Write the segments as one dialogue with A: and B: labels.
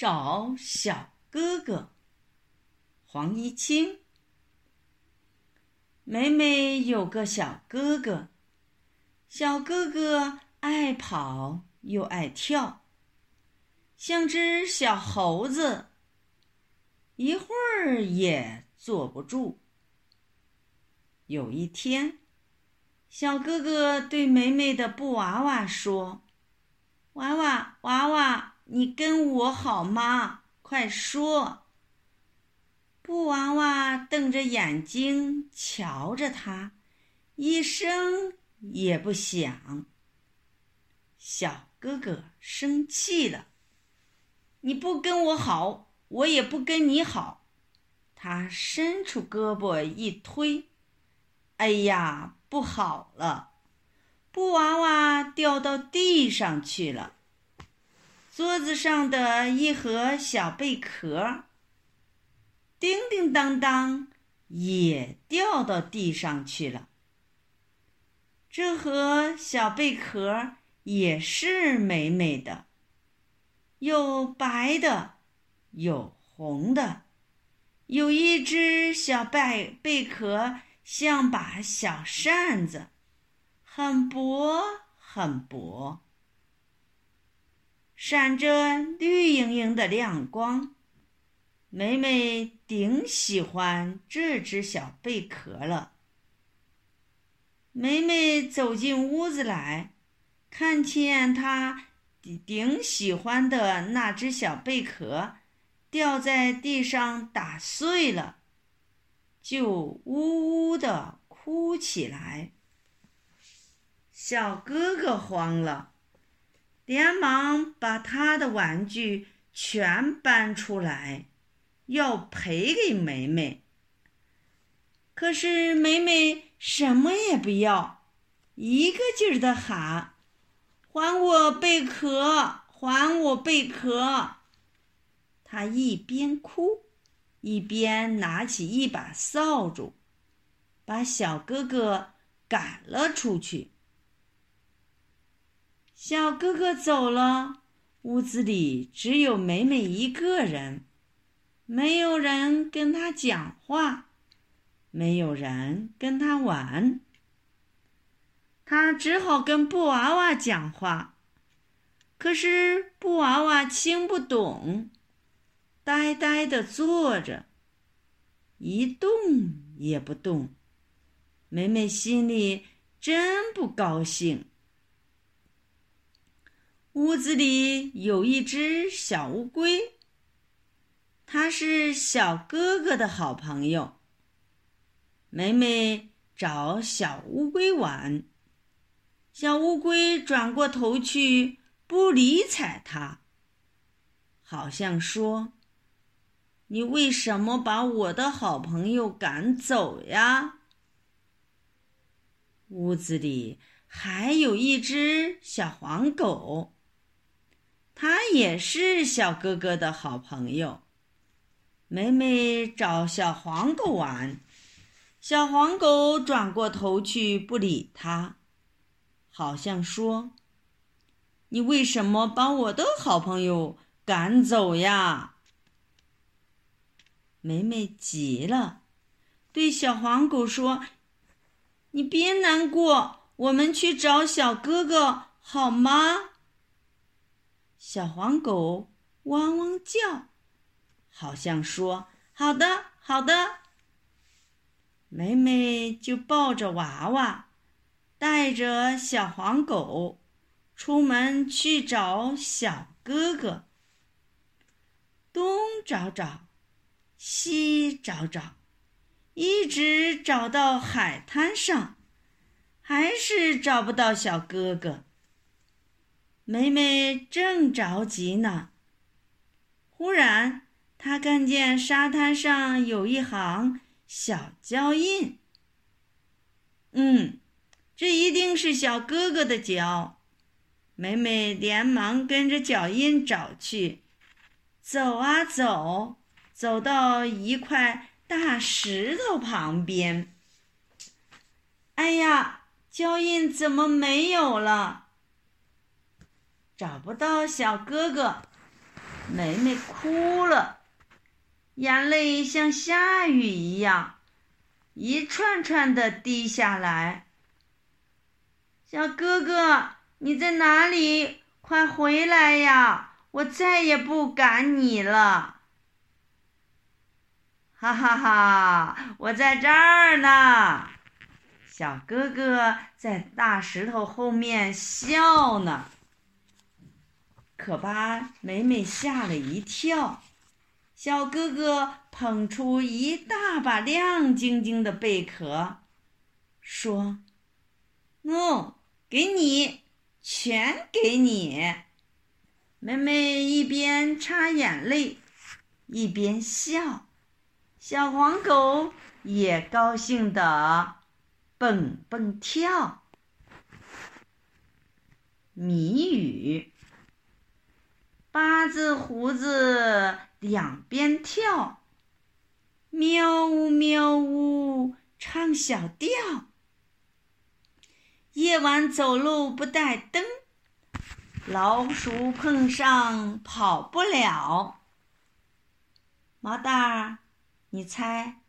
A: 找小哥哥。黄一清，梅梅有个小哥哥，小哥哥爱跑又爱跳，像只小猴子，一会儿也坐不住。有一天，小哥哥对梅梅的布娃娃说：“娃娃，娃娃，你跟我好吗？快说。”布娃娃瞪着眼睛瞧着他，一声也不响。小哥哥生气了：“你不跟我好，我也不跟你好。”他伸出胳膊一推，哎呀，不好了！布娃娃掉到地上去了，桌子上的一盒小贝壳。叮叮当当，也掉到地上去了。这盒小贝壳也是美美的，有白的，有红的，有一只小贝贝壳像把小扇子，很薄很薄，闪着绿莹莹的亮光。梅梅顶喜欢这只小贝壳了。梅梅走进屋子来，看见她顶喜欢的那只小贝壳掉在地上打碎了，就呜呜的哭起来。小哥哥慌了，连忙把他的玩具全搬出来。要赔给梅梅，可是梅梅什么也不要，一个劲儿的喊：“还我贝壳！还我贝壳！”她一边哭，一边拿起一把扫帚，把小哥哥赶了出去。小哥哥走了，屋子里只有梅梅一个人。没有人跟他讲话，没有人跟他玩，他只好跟布娃娃讲话。可是布娃娃听不懂，呆呆的坐着，一动也不动。美美心里真不高兴。屋子里有一只小乌龟。它是小哥哥的好朋友。梅梅找小乌龟玩，小乌龟转过头去不理睬他，好像说：“你为什么把我的好朋友赶走呀？”屋子里还有一只小黄狗，他也是小哥哥的好朋友。美美找小黄狗玩，小黄狗转过头去不理它，好像说：“你为什么把我的好朋友赶走呀？”美美急了，对小黄狗说：“你别难过，我们去找小哥哥好吗？”小黄狗汪汪叫。好像说：“好的，好的。”梅梅就抱着娃娃，带着小黄狗，出门去找小哥哥。东找找，西找找，一直找到海滩上，还是找不到小哥哥。梅梅正着急呢，忽然。她看见沙滩上有一行小脚印，嗯，这一定是小哥哥的脚。梅梅连忙跟着脚印找去，走啊走，走到一块大石头旁边。哎呀，脚印怎么没有了？找不到小哥哥。梅梅哭了，眼泪像下雨一样，一串串的滴下来。小哥哥，你在哪里？快回来呀！我再也不赶你了。哈哈哈，我在这儿呢。小哥哥在大石头后面笑呢，可把美美吓了一跳。小哥哥捧出一大把亮晶晶的贝壳，说：“喏，给你。”全给你，美美一边擦眼泪，一边笑，小黄狗也高兴的蹦蹦跳。谜语：八字胡子两边跳，喵呜喵呜唱小调。夜晚走路不带灯，老鼠碰上跑不了。毛蛋儿，你猜，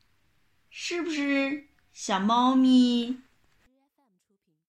A: 是不是小猫咪